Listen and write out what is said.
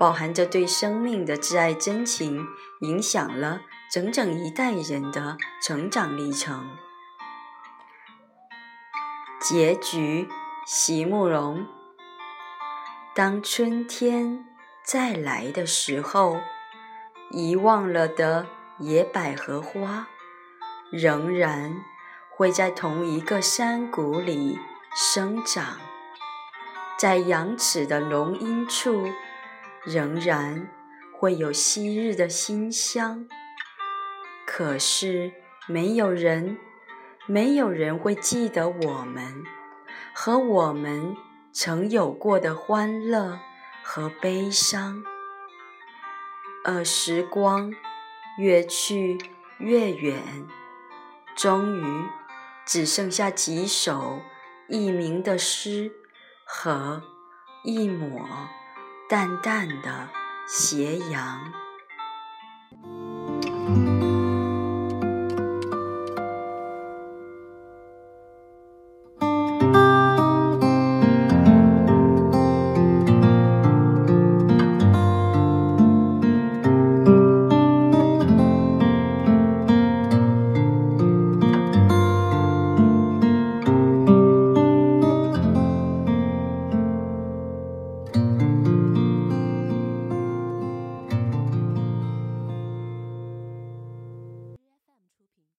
饱含着对生命的挚爱真情，影响了整整一代人的成长历程。结局：席慕容。当春天。再来的时候，遗忘了的野百合花，仍然会在同一个山谷里生长，在羊齿的浓荫处，仍然会有昔日的馨香。可是，没有人，没有人会记得我们和我们曾有过的欢乐。和悲伤，而时光越去越远，终于只剩下几首佚名的诗和一抹淡淡的斜阳。